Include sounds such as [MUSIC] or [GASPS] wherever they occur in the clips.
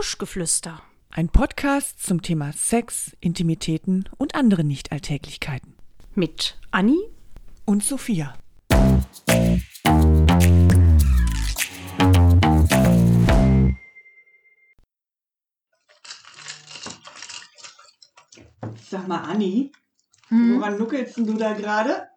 Buschgeflüster. Ein Podcast zum Thema Sex, Intimitäten und andere Nichtalltäglichkeiten. Mit Anni Und Sophia. Sag mal, Anni, Hm? woran nuckelst du da gerade?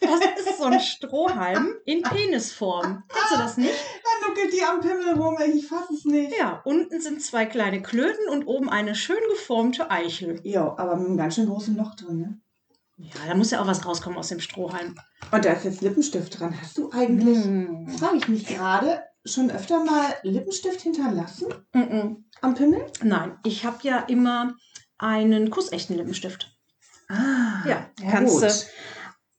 Das ist so ein Strohhalm in Penisform. Kennst du das nicht? Da nuckelt die am Pimmel rum, ich fass es nicht. Ja, unten sind zwei kleine Klöten und oben eine schön geformte Eichel. Jo, aber mit einem ganz schön großen Loch drin, ne? Ja, da muss ja auch was rauskommen aus dem Strohhalm. Und da ist jetzt Lippenstift dran. Hast du eigentlich, Hm. frage ich mich gerade, schon öfter mal Lippenstift hinterlassen Mm-mm. am Pimmel? Nein, ich habe ja immer einen kussechten Lippenstift. Ah, Ja, kannst gut. du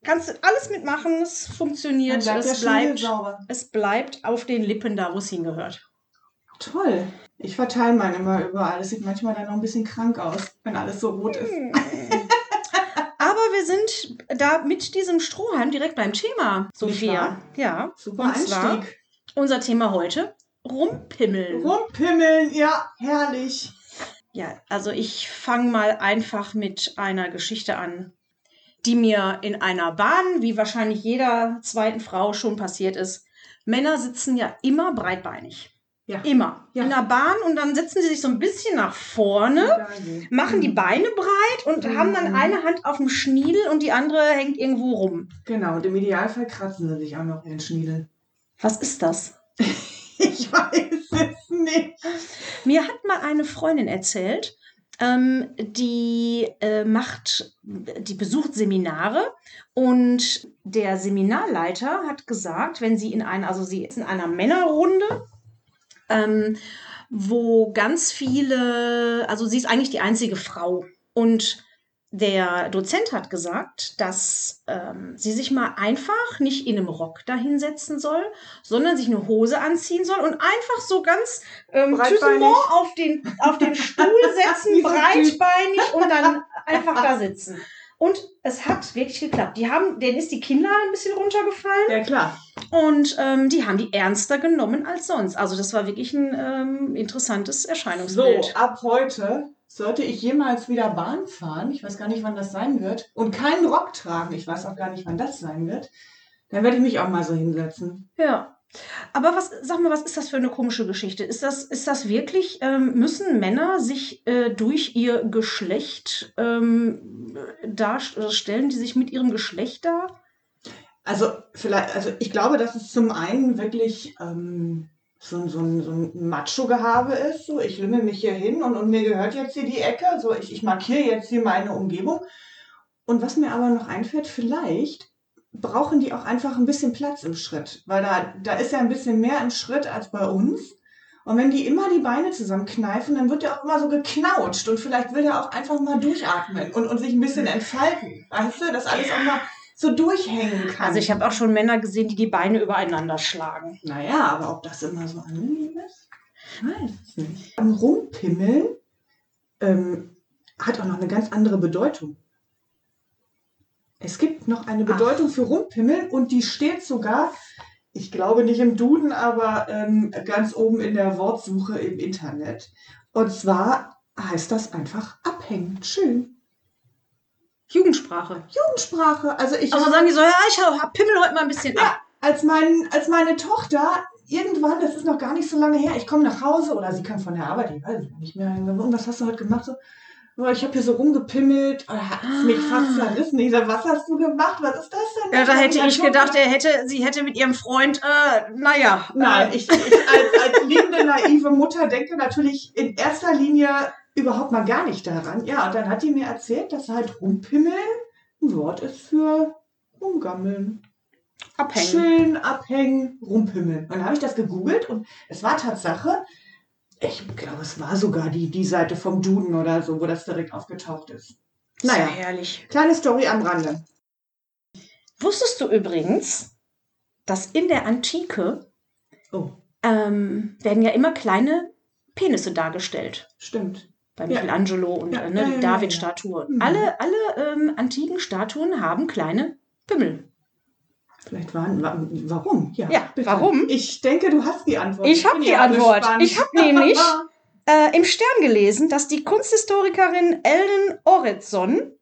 kannst du alles mitmachen, es funktioniert, bleibt es bleibt, es bleibt auf den Lippen da, wo es hingehört. Toll. Ich verteile meinen immer überall. Das sieht manchmal dann noch ein bisschen krank aus, wenn alles so rot ist. [LAUGHS] Aber wir sind da mit diesem Strohhalm direkt beim Thema, Sophia. Ja. Super Und zwar Einstieg. unser Thema heute: Rumpimmeln. Rumpimmeln, ja, herrlich. Ja, also ich fange mal einfach mit einer Geschichte an, die mir in einer Bahn, wie wahrscheinlich jeder zweiten Frau schon passiert ist. Männer sitzen ja immer breitbeinig. Ja. Immer. Ja. In der Bahn und dann setzen sie sich so ein bisschen nach vorne, machen die Beine breit und Mhm. haben dann eine Hand auf dem Schniedel und die andere hängt irgendwo rum. Genau, und im Idealfall kratzen sie sich auch noch den Schniedel. Was ist das? [LAUGHS] Ich weiß es nicht. Mir hat mal eine Freundin erzählt, ähm, die äh, macht, die besucht Seminare und der Seminarleiter hat gesagt, wenn sie in einer, also sie ist in einer Männerrunde, ähm, wo ganz viele, also sie ist eigentlich die einzige Frau und der Dozent hat gesagt, dass ähm, sie sich mal einfach nicht in einem Rock dahinsetzen soll, sondern sich eine Hose anziehen soll und einfach so ganz ähm, auf den, auf den Stuhl [LAUGHS] setzen, so breitbeinig und dann einfach da sitzen. Und es hat wirklich geklappt. Die haben, denen ist die Kinder ein bisschen runtergefallen Ja, klar. und ähm, die haben die ernster genommen als sonst. Also das war wirklich ein ähm, interessantes So, Erscheinungsbild. ab heute sollte ich jemals wieder Bahn fahren, ich weiß gar nicht, wann das sein wird, und keinen Rock tragen, ich weiß auch gar nicht, wann das sein wird, dann werde ich mich auch mal so hinsetzen. Ja. Aber was, sag mal, was ist das für eine komische Geschichte? Ist das, ist das wirklich, ähm, müssen Männer sich äh, durch ihr Geschlecht ähm, darstellen, stellen die sich mit ihrem Geschlecht dar? Also, vielleicht, also ich glaube, dass es zum einen wirklich ähm, so, ein- so, so ein Macho-Gehabe ist. So, ich lümmel mich hier hin und, und mir gehört jetzt hier die Ecke. So, ich, ich markiere jetzt hier meine Umgebung. Und was mir aber noch einfällt, vielleicht brauchen die auch einfach ein bisschen Platz im Schritt. Weil da, da ist ja ein bisschen mehr im Schritt als bei uns. Und wenn die immer die Beine zusammenkneifen, dann wird der auch immer so geknautscht. Und vielleicht will der auch einfach mal durchatmen und, und sich ein bisschen entfalten. Weißt du, dass alles auch mal so durchhängen kann. Also ich habe auch schon Männer gesehen, die die Beine übereinander schlagen. Naja, aber ob das immer so angenehm ist? Weiß es nicht. Am Rumpimmeln ähm, hat auch noch eine ganz andere Bedeutung. Es gibt noch eine Ach. Bedeutung für Rumpimmeln und die steht sogar, ich glaube nicht im Duden, aber ähm, ganz oben in der Wortsuche im Internet. Und zwar heißt das einfach abhängen. Schön. Jugendsprache. Jugendsprache. Also ich Also sagen die so, ja, ich hab Pimmel heute mal ein bisschen ab. Ja, als, mein, als meine Tochter irgendwann, das ist noch gar nicht so lange her, ich komme nach Hause oder sie kam von der Arbeit, ich weiß nicht mehr. Was hast du heute gemacht? So, "Oh, ich habe hier so rumgepimmelt, oh, da hat es mich fast zerrissen. Ich sag, was hast du gemacht? Was ist das denn? Ja, da hätte ich gedacht, er hätte, sie hätte mit ihrem Freund, äh, naja. Nein, äh, ich, ich als, als liebende, naive Mutter denke natürlich in erster Linie überhaupt mal gar nicht daran. Ja, und dann hat die mir erzählt, dass halt rumpimmeln ein Wort ist für rumgammeln. abhängen. Schön abhängen, rumpimmeln. Und dann habe ich das gegoogelt und es war Tatsache, ich glaube, es war sogar die, die Seite vom Duden oder so, wo das direkt aufgetaucht ist. Naja. Naja, herrlich. kleine Story am Rande. Wusstest du übrigens, dass in der Antike Oh, ähm, werden ja immer kleine Penisse dargestellt? stimmt. Bei Ja. Michelangelo und Ja, äh, ja, ne, ja, die ja, David-Statue. Mhm. Alle, alle ähm, antiken Statuen haben kleine Pimmel. Vielleicht waren, wa- warum? Ja, bitte. warum? Ich denke, du hast die Antwort. Ich hab bin die ja Antwort. gespannt. Ich hab nämlich- [LAUGHS] äh, im Stern gelesen, dass die Kunsthistorikerin Ellen Orredson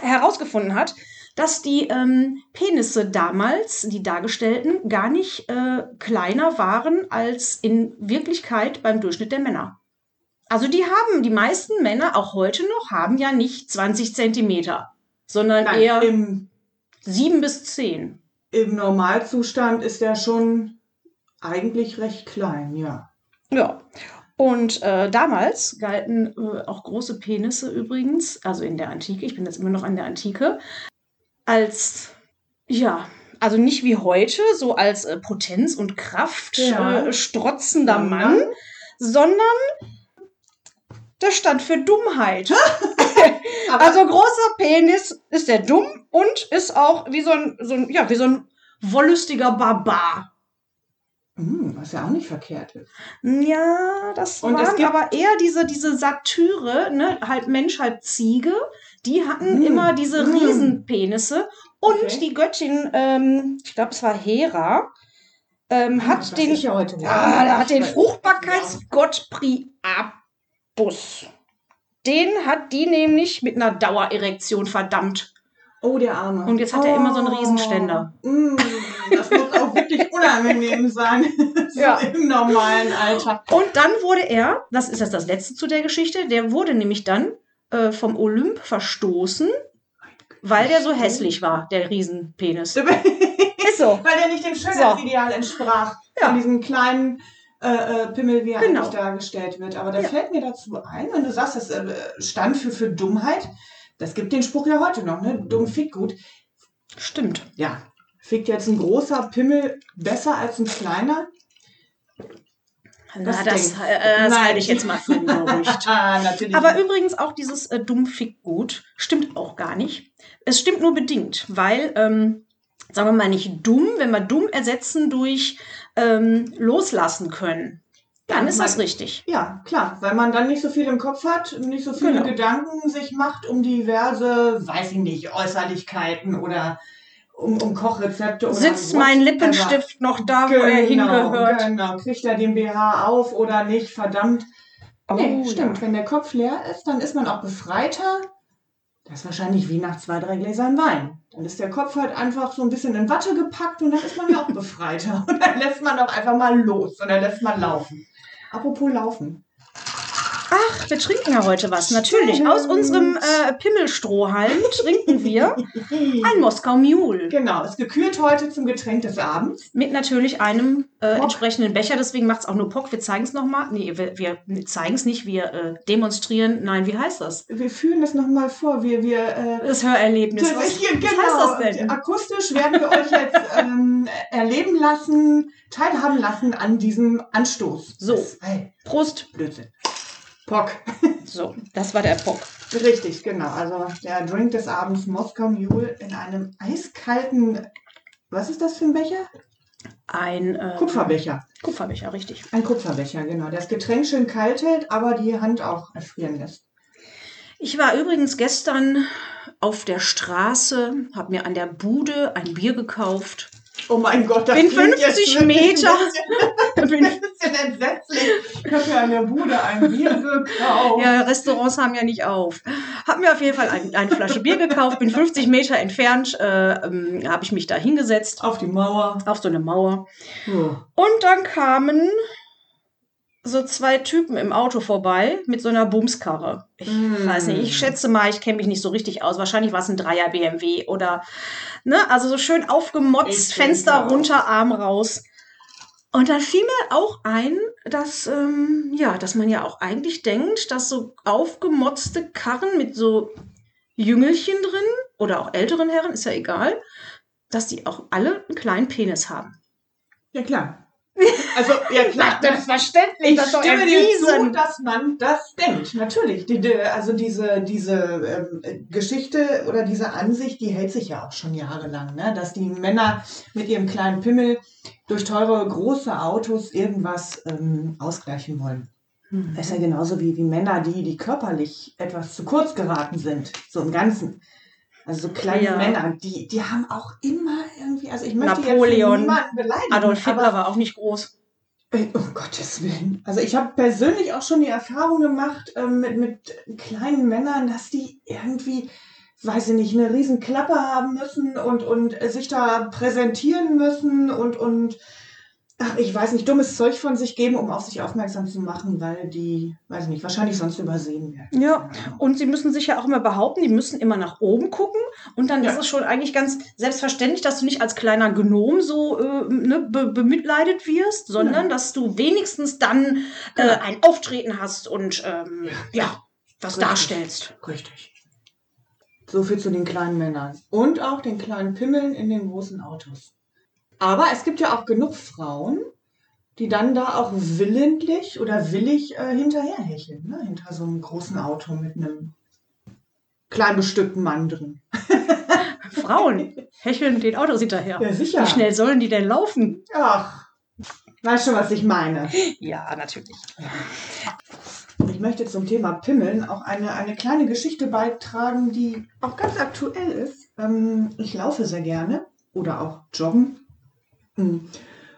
herausgefunden hat, dass die ähm, Penisse damals, die dargestellten, gar nicht äh, kleiner waren als in Wirklichkeit beim Durchschnitt der Männer. Also die haben, die meisten Männer, auch heute noch, haben ja nicht 20 Zentimeter, sondern Nein, eher im, 7 bis 10. im Normalzustand ist der schon eigentlich recht klein, ja. Ja. Und äh, damals galten äh, auch große Penisse übrigens, also in der Antike, ich bin jetzt immer noch an der Antike, als, ja, also nicht wie heute, so als äh, Potenz und Kraft Ja. äh, strotzender Mann, sondern das stand für Dummheit. [LAUGHS] Also großer Penis ist der dumm und ist auch wie so ein, so ein, ja, wie so ein wollüstiger Barbar. Hm, was ja auch nicht verkehrt ist. Ja, das Und waren aber eher diese, diese Satyre, ne, halb Mensch, halb Ziege. Die hatten Mm, immer diese mm. Riesenpenisse. Und Okay. die Göttin, ähm, ich glaube, es war Hera, ähm, Das hat den, ja ja, der hat den. Fruchtbarkeitsgott Priapus. Den hat die nämlich mit einer Dauererektion verdammt. Oh, der Arme. Und jetzt hat er immer so einen Oh. Riesenständer. Mm, das muss auch wirklich unangenehm sein. so [LAUGHS] Ja. im normalen Alter. Und dann wurde er, das ist jetzt das letzte zu der Geschichte, der wurde nämlich dann äh, vom Olymp verstoßen, weil der so hässlich war, der Riesenpenis. [LAUGHS] Ist so. Weil der nicht dem Schönheitsideal entsprach. Ja. Von diesem kleinen äh, äh, Pimmel, wie er Genau. eigentlich dargestellt wird. Aber da Ja. fällt mir dazu ein, wenn du sagst, das äh, stand für, für Dummheit. Das gibt den Spruch ja heute noch, ne? Dumm fickt gut. Stimmt. Ja. Fickt jetzt ein großer Pimmel besser als ein kleiner? Na, Das das, Ding. äh, das halte ich jetzt mal für. [LAUGHS] Aber nicht. übrigens auch dieses äh, dumm fick gut stimmt auch gar nicht. Es stimmt nur bedingt, weil, ähm, sagen wir mal nicht dumm, wenn wir dumm ersetzen durch ähm, loslassen können, dann Ja, ist das man- richtig. Ja, klar, weil man dann nicht so viel im Kopf hat, nicht so viele Genau. Gedanken sich macht um diverse, weiß ich nicht, Äußerlichkeiten oder um, um Kochrezepte oder Sitzt mein Lippenstift noch da, wo er hingehört? Genau, kriegt er den BH auf oder nicht, verdammt. Nee, Oh, stimmt, ja. wenn der Kopf leer ist, dann ist man auch befreiter. Das ist wahrscheinlich wie nach zwei, drei Gläsern Wein. Dann ist der Kopf halt einfach so ein bisschen in Watte gepackt und dann ist man ja auch [LAUGHS] befreiter. Und dann lässt man doch einfach mal los und dann lässt man laufen. Apropos laufen. Ach, wir trinken ja heute was. Natürlich. Aus unserem äh, Pimmelstrohhalm trinken wir ein Moskau Mule. Genau, ist gekühlt heute zum Getränk des Abends. Mit natürlich einem äh, entsprechenden Becher. Deswegen macht es auch nur Pock. Wir zeigen es nochmal. Nee, wir, wir zeigen es nicht. Wir äh, demonstrieren. Nein, wie heißt das? Wir führen das nochmal vor. Wir, wir, äh, Das Hörerlebnis. Was, Hier, was heißt das denn? Akustisch werden wir euch jetzt ähm, erleben lassen, teilhaben lassen an diesem Anstoß. So. Das, hey, Prost. Blödsinn. Pock. [LAUGHS] So, das war der Pock. Richtig, genau. Also der Drink des Abends Moskau Mule in einem eiskalten, was ist das für ein Becher? Ein äh, Kupferbecher. Kupferbecher, richtig. Ein Kupferbecher, genau. Der das Getränk schön kalt hält, aber die Hand auch erfrieren lässt. Ich war übrigens gestern auf der Straße, habe mir an der Bude ein Bier gekauft. Oh mein Gott, das Bin klingt jetzt 50 wirklich Meter. Ein [LAUGHS] Bin, bisschen, ein bisschen entsetzlich. Ich habe ja an der Bude ein Bier gekauft. ja, Restaurants haben ja nicht auf. Hab mir auf jeden Fall ein, eine Flasche Bier gekauft, bin 50 Meter entfernt, äh, ähm, habe ich mich da hingesetzt Auf die Mauer. auf so eine Mauer. Oh. Und dann kamen so zwei Typen im Auto vorbei mit so einer Bumskarre. Ich Mm. weiß nicht, ich schätze mal, ich kenne mich nicht so richtig aus. Wahrscheinlich war es ein Dreier BMW oder, ne, also so schön aufgemotzt, Ich Fenster runter, Arm raus. Und dann fiel mir auch ein, dass, ähm, ja, dass man ja auch eigentlich denkt, dass so aufgemotzte Karren mit so Jüngelchen drin oder auch älteren Herren, ist ja egal, dass die auch alle einen kleinen Penis haben. Ja, klar. Also, ja, klar. Selbstverständlich, Ich stimme dir zu, dass man das denkt. Natürlich. Die, die, also diese, diese ähm, Geschichte oder diese Ansicht, die hält sich ja auch schon jahrelang, ne? dass die Männer mit ihrem kleinen Pimmel durch teure große Autos irgendwas ähm, ausgleichen wollen. Das ist ja genauso wie, wie Männer, die, die körperlich etwas zu kurz geraten sind, so im Ganzen. Also so kleine Ja. Männer, die, die haben auch immer irgendwie, also ich möchte Napoleon, jetzt niemanden beleidigen. Adolf Hitler war auch nicht groß. äh, um Gottes Willen. Also ich habe persönlich auch schon die Erfahrung gemacht ähm, mit, mit kleinen Männern, dass die irgendwie, weiß ich nicht, eine riesen Klappe haben müssen und, und äh, sich da präsentieren müssen und, und ach, ich weiß nicht, dummes Zeug von sich geben, um auf sich aufmerksam zu machen, weil die, weiß ich nicht, wahrscheinlich sonst übersehen werden. Ja, und sie müssen sich ja auch immer behaupten, die müssen immer nach oben gucken. Und dann Ja. ist es schon eigentlich ganz selbstverständlich, dass du nicht als kleiner Gnom so äh, ne, be bemitleidet wirst, sondern dass du wenigstens dann äh, Genau. ein Auftreten hast und ähm, ja, was Richtig. darstellst. Richtig. So viel zu den kleinen Männern. Und auch den kleinen Pimmeln in den großen Autos. Aber es gibt ja auch genug Frauen, die dann da auch willentlich oder willig äh, hinterherhecheln. Ne? Hinter so einem großen Auto mit einem klein bestückten Mann drin. [LAUGHS] Frauen hecheln den Autos hinterher. Ja, sicher. Wie schnell sollen die denn laufen? Ach, weißt schon, was ich meine. Ja, natürlich. Ich möchte zum Thema Pimmeln auch eine, eine kleine Geschichte beitragen, die auch ganz aktuell ist. Ähm, ich laufe sehr gerne oder auch joggen. Hm.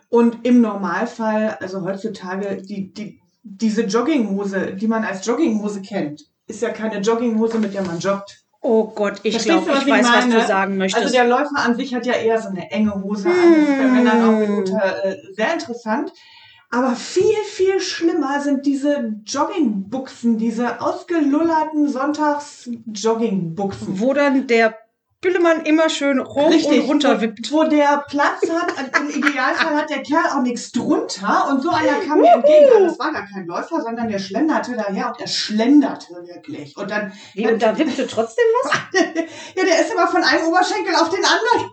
Und im Normalfall, also heutzutage, die, die, diese Jogginghose, die man als Jogginghose kennt, ist ja keine Jogginghose, mit der man joggt. Oh Gott, ich glaube, was ich ich weiß, was meine? du sagen möchtest. Also der Läufer an sich hat ja eher so eine enge Hose an. Das ist bei Hm. Männern auch mitunter äh, sehr interessant. Aber viel, viel schlimmer sind diese Joggingbuchsen, diese ausgelullerten Sonntags-Joggingbuchsen. Wo dann der Pillemann immer schön rum und runter wippt. Wo, wo der Platz hat, im Idealfall hat der Kerl auch nichts drunter und so einer kam mir entgegen. Das war gar kein Läufer, sondern der schlenderte daher und er schlenderte wirklich. Und dann, Wie, und da wippte trotzdem was? [LAUGHS] ja, der ist immer von einem Oberschenkel auf den anderen.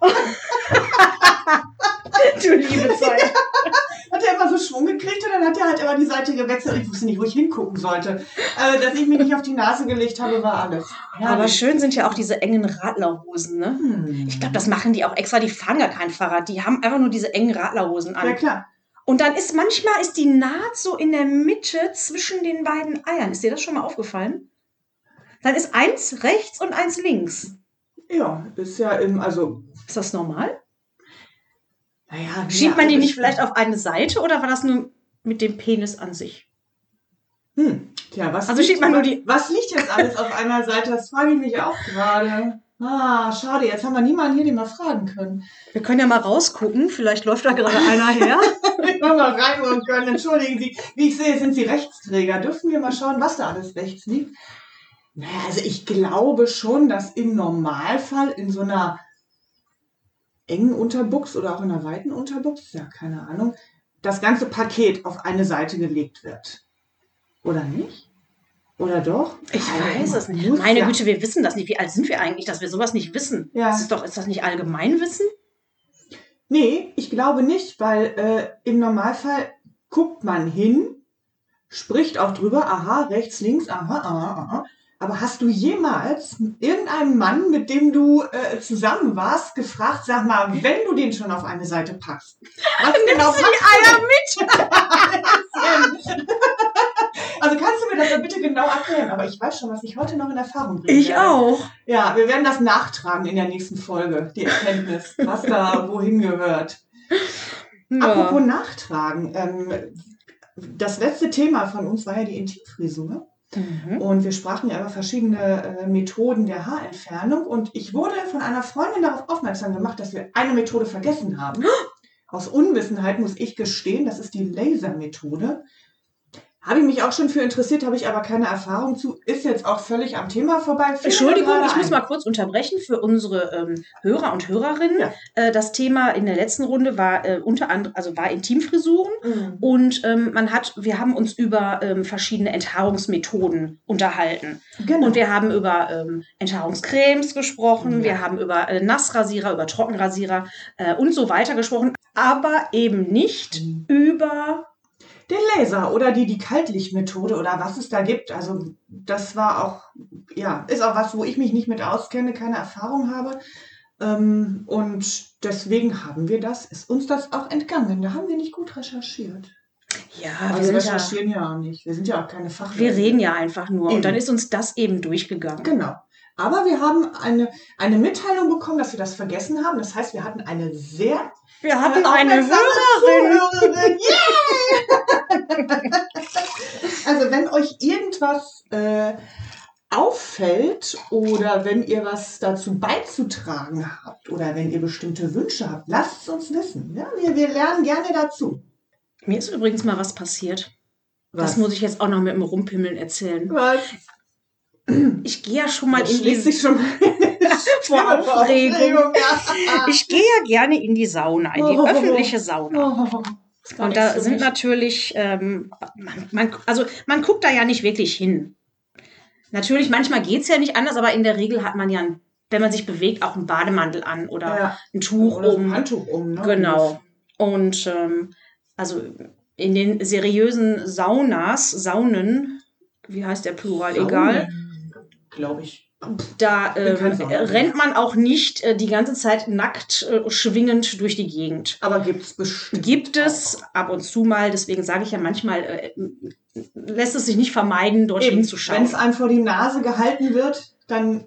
[LAUGHS] du liebe Zeit. [LAUGHS] hat er immer so Schwung gekriegt und dann hat er halt immer die Seite gewechselt. Ich wusste nicht, wo ich hingucken sollte. Also, dass ich mich nicht auf die Nase gelegt habe, war alles. Aber Herrlich. schön sind ja auch diese engen Radlerhosen, ne? Hm. Ich glaube, das machen die auch extra. Die fahren gar kein Fahrrad. Die haben einfach nur diese engen Radlerhosen Ja, an. klar. Und dann ist manchmal ist die Naht so in der Mitte zwischen den beiden Eiern. Ist dir das schon mal aufgefallen? Dann ist eins rechts und eins links. Ja, ist ja im, also, Ist das normal? Naja. Schiebt man ja, die also nicht ich- vielleicht auf eine Seite oder war das nur mit dem Penis an sich? Hm. Tja, was, Also schiebt man nur die- was liegt jetzt alles auf einer Seite? Das frage ich mich auch gerade. Ah, schade, jetzt haben wir niemanden hier, den wir fragen können. Wir können ja mal rausgucken. Vielleicht läuft da gerade [LAUGHS] einer her. Wir mal reinholen können. Entschuldigen Sie, wie ich sehe, sind Sie Rechtsträger. Dürfen wir mal schauen, was da alles rechts liegt? Naja, also ich glaube schon, dass im Normalfall in so einer engen Unterbuchs oder auch in einer weiten Unterbuchs, ja, keine Ahnung, das ganze Paket auf eine Seite gelegt wird. Oder nicht? Oder doch? Ich Keine weiß es nicht. Muss Meine ja. Güte, wir wissen das nicht. Wie alt sind wir eigentlich, dass wir sowas nicht wissen? Ja. Das ist doch, ist das nicht Allgemeinwissen? Nee, ich glaube nicht, weil äh, im Normalfall guckt man hin, spricht auch drüber, aha, rechts, links, aha, aha, aha. Aber hast du jemals irgendeinen Mann, mit dem du äh, zusammen warst, gefragt, sag mal, wenn du den schon auf eine Seite packst, was genau du die machst du mit? [LAUGHS] also kannst du mir das bitte genau erklären? Aber ich weiß schon, was ich heute noch in Erfahrung bringe. auch. Ja, wir werden das nachtragen in der nächsten Folge, die Erkenntnis, was da wohin gehört. Apropos Nachtragen. Ähm, das letzte Thema von uns war ja die Intimfrisur. Mhm. Und wir sprachen ja über verschiedene äh, Methoden der Haarentfernung. Und ich wurde von einer Freundin darauf aufmerksam gemacht, dass wir eine Methode vergessen haben. [GASPS] Aus Unwissenheit muss ich gestehen, das ist die Lasermethode. Habe ich mich auch schon für interessiert, habe ich aber keine Erfahrung zu. Ist jetzt auch völlig am Thema vorbei. Mir Entschuldigung, ich muss mal kurz unterbrechen für unsere ähm, Hörer und Hörerinnen. Ja. Äh, das Thema in der letzten Runde war äh, unter anderem, also war Intimfrisuren. Mhm. Und ähm, man hat, wir haben uns über ähm, verschiedene Enthaarungsmethoden unterhalten. Genau. Und wir haben über ähm, Enthaarungscremes gesprochen, Ja. wir haben über äh, Nassrasierer, über Trockenrasierer äh, und so weiter gesprochen, aber eben nicht Mhm. über Den Laser oder die, die Kaltlichtmethode oder was es da gibt. Also das war auch, ja, ist auch was, wo ich mich nicht mit auskenne, keine Erfahrung habe. Ähm, und deswegen haben wir das, ist uns das auch entgangen. Da haben wir nicht gut recherchiert. ja, Also wir, sind ja, recherchieren ja auch nicht. Wir sind ja auch keine Fachleute. wir reden ja einfach nur Eben. und dann ist uns das eben durchgegangen. Genau. Aber wir haben eine, eine Mitteilung bekommen, dass wir das vergessen haben. Das heißt, wir hatten eine sehr Wir hatten äh, eine Hörerin. Zuhörerin. [LAUGHS] Yay! Also wenn euch irgendwas äh, auffällt oder wenn ihr was dazu beizutragen habt oder wenn ihr bestimmte Wünsche habt, lasst es uns wissen. Ja, wir, wir lernen gerne dazu. Mir ist übrigens mal was passiert. Das Was? muss ich jetzt auch noch mit dem Rumpimmeln erzählen. Was? Ich gehe ja schon mal in die schon [LAUGHS] vor Aufregung. Ich gehe ja gerne in die Sauna, in die Oh. öffentliche Sauna. Oh, Und da sind natürlich, ähm, man, man, also man guckt da ja nicht wirklich hin. Natürlich, manchmal geht es ja nicht anders, aber in der Regel hat man ja, wenn man sich bewegt, auch einen Bademantel an oder ja. ein Tuch Oder so ein um. Handtuch um. Ne? Genau. Und ähm, also in den seriösen Saunas, Saunen, wie heißt der Plural, egal, Glaube ich. Da ähm, rennt man auch nicht äh, die ganze Zeit nackt äh, schwingend durch die Gegend. Aber gibt es bestimmt. Gibt es ab und zu mal, deswegen sage ich ja manchmal, äh, lässt es sich nicht vermeiden, dorthin Eben, zu Wenn es einem vor die Nase gehalten wird, dann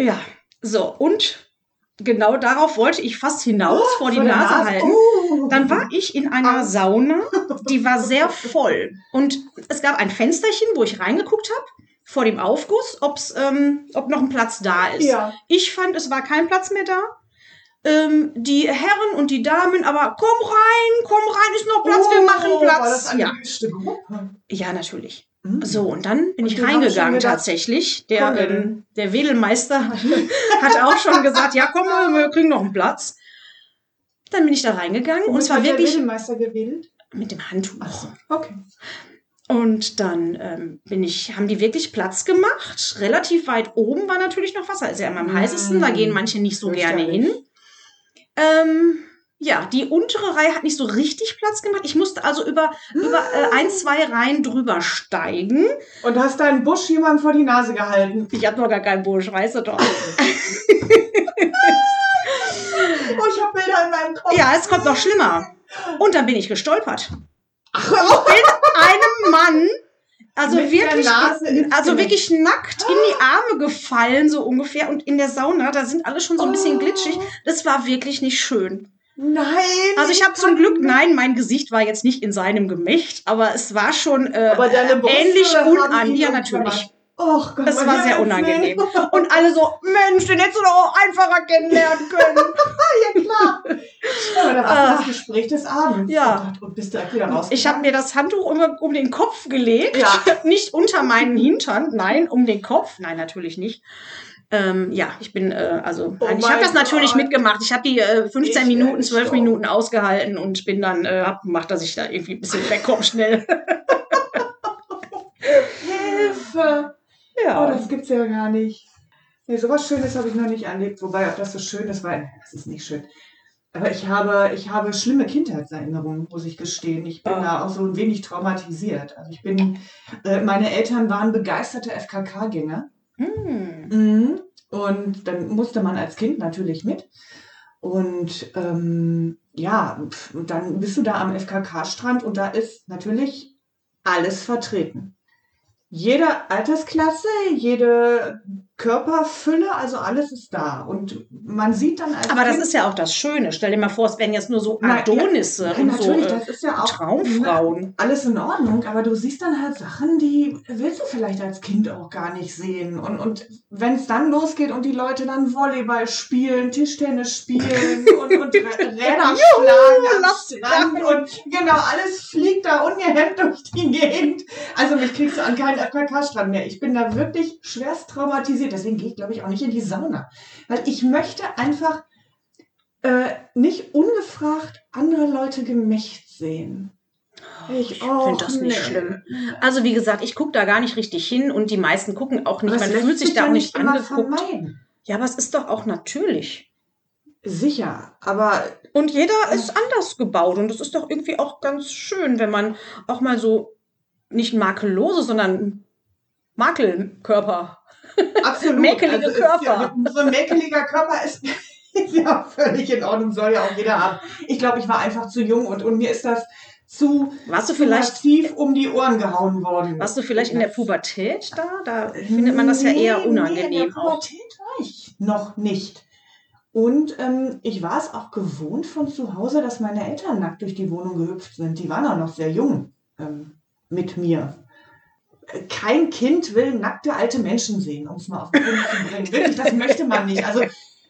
Ja, so, und genau darauf wollte ich fast hinaus vor die Oh, der Nase halten. Oh. Dann war ich in einer Ah. Sauna, die war sehr [LAUGHS] voll. Und es gab ein Fensterchen, wo ich reingeguckt habe, vor dem Aufguss, ob's, ähm, ob noch ein Platz da ist. Ja. Ich fand, es war kein Platz mehr da. Ähm, die Herren und die Damen, aber komm rein, komm rein, ist noch Platz, wir machen Oh, War das Platz. eine Ja. Gruppe? ja, natürlich. Mhm. So, und dann bin Und ich reingegangen gedacht, tatsächlich. Der, ähm, der Wedelmeister [LAUGHS] hat auch schon gesagt, ja komm, wir kriegen noch einen Platz. Dann bin ich da reingegangen und Womit zwar wirklich Wedelmeister gewählt? mit dem Handtuch. Achso, okay. Und dann ähm, bin ich, haben die wirklich Platz gemacht. Relativ weit oben war natürlich noch Wasser. Ist ja immer am Mm. heißesten. Da gehen manche nicht so gerne hin. Ähm, ja, die untere Reihe hat nicht so richtig Platz gemacht. Ich musste also über, über äh, [GASPS] ein, zwei Reihen drüber steigen. Und hast deinen Busch jemandem vor die Nase gehalten? Ich habe noch gar keinen Busch, weißt du doch. [LAUGHS] Oh, ich habe Bilder in meinem Kopf. Ja, es kommt noch schlimmer. Und dann bin ich gestolpert. Oh. Einem Mann, also Mit wirklich, also wirklich nackt in die Arme gefallen, so ungefähr. Und in der Sauna, da sind alle schon so ein bisschen Oh. glitschig. Das war wirklich nicht schön. Nein. Also ich habe zum Glück, nein, mein Gesicht war jetzt nicht in seinem Gemächt, aber es war schon äh, ähnlich haben unan. ihn Ja, natürlich. Och Gott, Das mein war sehr unangenehm. Willen. [LAUGHS] Und alle so, Mensch, den hättest du doch auch einfacher kennenlernen können. [LAUGHS] ja, klar. Aber da war das Gespräch des Abends. Ja. Oh Gott, und bist direkt wieder raus. Ich habe mir das Handtuch um, um den Kopf gelegt, Ja. [LAUGHS] nicht unter meinen Hintern, nein, um den Kopf, nein, natürlich nicht. Ähm, ja, ich bin, äh, also, Oh ich habe das natürlich Gott. mitgemacht. Ich habe die äh, 15 Ich Minuten, werde 12 gestorben. Minuten ausgehalten und bin dann, äh, hab gemacht, dass ich da irgendwie ein bisschen wegkomme schnell. Hilfe. Oh, ja. das gibt's ja gar nicht. Nee, sowas Schönes habe ich noch nicht erlebt. Wobei, ob das so schön ist, weil das ist nicht schön. Aber ich habe, ich habe schlimme Kindheitserinnerungen, muss ich gestehen. Ich bin Ah. da auch so ein wenig traumatisiert. Also ich bin, äh, meine Eltern waren begeisterte FKK-Gänger. Hm. Mhm. Und dann musste man als Kind natürlich mit. Und ähm, ja, dann bist du da am FKK-Strand und da ist natürlich alles vertreten. Jede Altersklasse, jede Körperfülle, also alles ist da. Und man sieht dann als Aber das Kind, ist ja auch das Schöne. Stell dir mal vor, es wären jetzt nur so Adonisse ja, und so natürlich, äh, das ist ja auch Traumfrauen. alles in Ordnung, aber du siehst dann halt Sachen, die willst du vielleicht als Kind auch gar nicht sehen. Und, und wenn es dann losgeht und die Leute dann Volleyball spielen, Tischtennis spielen [LAUGHS] und, und Rä- Räder schlagen am Strand und genau, alles fliegt da ungehemmt durch die Gegend. Also mich kriegst du an keinen FKK-Strand mehr. Ich bin da wirklich schwerst traumatisiert. Deswegen gehe ich, glaube ich, auch nicht in die Sauna. Weil ich möchte einfach äh, nicht ungefragt andere Leute gemächt sehen. Ich, Ich finde das nicht schlimm. Also wie gesagt, ich gucke da gar nicht richtig hin und die meisten gucken auch nicht. Man fühlt sich da auch nicht angeguckt. vermeiden. Ja, aber es ist doch auch natürlich. Sicher, aber Und jeder ist anders gebaut und es ist doch irgendwie auch ganz schön, wenn man auch mal so nicht makellose, sondern Makelkörper. Absolut. Mäkelige Ja, Körper. so ein mäkeliger Körper ist, ist [LAUGHS] ja völlig in Ordnung, soll ja auch jeder haben. Ich glaube, ich war einfach zu jung und, und mir ist das zu, Warst du vielleicht, massiv um die Ohren gehauen worden. warst du vielleicht in der Pubertät da? Da findet man das ja eher Nee, Nee, in unangenehm der. Pubertät war ich noch nicht. Und ähm, ich war es auch gewohnt von zu Hause, dass meine Eltern nackt durch die Wohnung gehüpft sind. Die waren auch noch sehr jung ähm, mit mir. Kein Kind will nackte alte Menschen sehen, um es mal auf den Punkt zu bringen. Wirklich, das möchte man nicht. Also,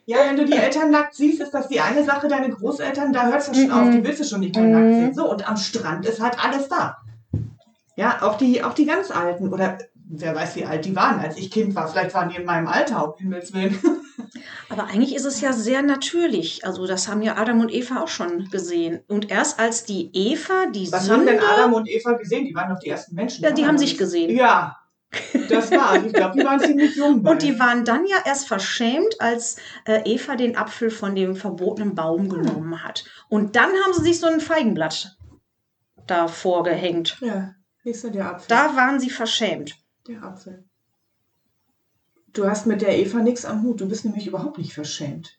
ja, wenn du die Eltern nackt siehst, ist das die eine Sache. Deine Großeltern, da hört es schon Mhm. auf. Die willst du schon nicht mehr nackt Mhm. sehen. So, und am Strand ist halt alles da. Ja, auch die, auch die ganz Alten. Oder wer weiß, wie alt die waren, als ich Kind war. Vielleicht waren die in meinem Alter, um Himmels Willen. Aber eigentlich ist es ja sehr natürlich. Also das haben ja Adam und Eva auch schon gesehen. Und erst als die Eva, die Was Sünde, haben denn Adam und Eva gesehen? Die waren doch die ersten Menschen. Ja, die haben sich gesehen. Ja, das war. Ich glaube, die waren ziemlich jung. und die waren dann ja erst verschämt, als äh, Eva den Apfel von dem verbotenen Baum genommen hat. Und dann haben sie sich so ein Feigenblatt davor gehängt. Ja, denn der Apfel? Da waren sie verschämt. Der Apfel. Du hast mit der Eva nichts am Hut. Du bist nämlich überhaupt nicht verschämt.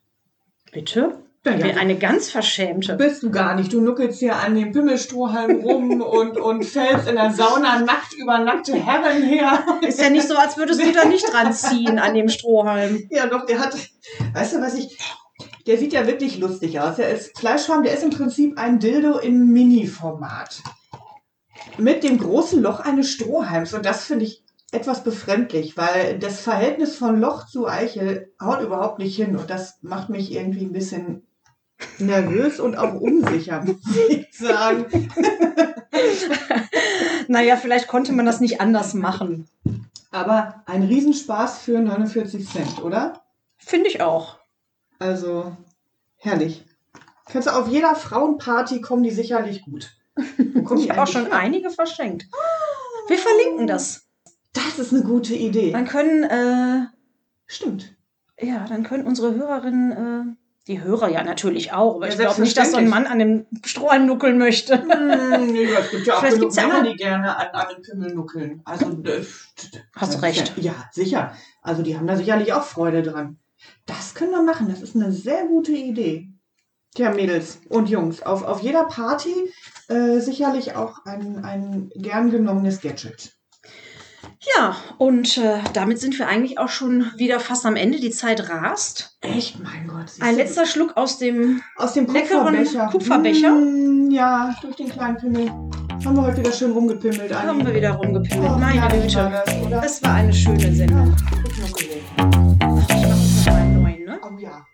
Bitte? Ja, Ich bin eine ganz verschämte. bist du gar nicht. Du nuckelst hier an dem Pimmelstrohhalm rum [LAUGHS] und, und fällst in der Sauna nackt über nackte Herren her. Ist ja nicht so, als würdest du da nicht dran ziehen an dem Strohhalm. Ja, doch, der hat. Weißt du, was ich. Der sieht ja wirklich lustig aus. Der ist Fleischfarm, der ist im Prinzip ein Dildo im Mini-Format. Mit dem großen Loch eines Strohhalms. Und das finde ich etwas befremdlich, weil das Verhältnis von Loch zu Eichel haut überhaupt nicht hin. Und das macht mich irgendwie ein bisschen nervös und auch unsicher, [LAUGHS] muss ich sagen. [LAUGHS] Naja, vielleicht konnte man das nicht anders machen. Aber ein Riesenspaß für 49 Cent, oder? Finde ich auch. Also, herrlich. Kannst du auf jeder Frauenparty kommen die sicherlich gut. Ich habe auch schon einige verschenkt. Wir verlinken das. Das ist eine gute Idee. Dann können, äh, Stimmt. ja, dann können unsere Hörerinnen, äh, die Hörer ja natürlich auch, aber Ja, ich glaube nicht, dass so ein Mann an dem Strohhalm nuckeln möchte. [LAUGHS] Hm, nee, es gibt ja auch Vielleicht gibt's ja Männer, auch- die gerne an, den Pimmel nuckeln. Also, äh, Hast das recht. Ja, ja, sicher. Also, die haben da sicherlich auch Freude dran. Das können wir machen. Das ist eine sehr gute Idee. Tja, Mädels und Jungs, auf, auf jeder Party äh, sicherlich auch ein, ein gern genommenes Gadget. Ja, und äh, damit sind wir eigentlich auch schon wieder fast am Ende. Die Zeit rast. Echt, mein Gott. Ein letzter Schluck aus dem. Aus dem leckeren Kupferbecher. Kupferbecher? Mm, ja, durch den kleinen Pimmel. Haben wir heute wieder schön rumgepimmelt. Anni. Haben wir wieder rumgepimmelt. Oh, Meine herrlich war Güte. das? Es war eine schöne Sendung. Nuckelig. Ich mache jetzt mal einen neuen, ne? Oh ja.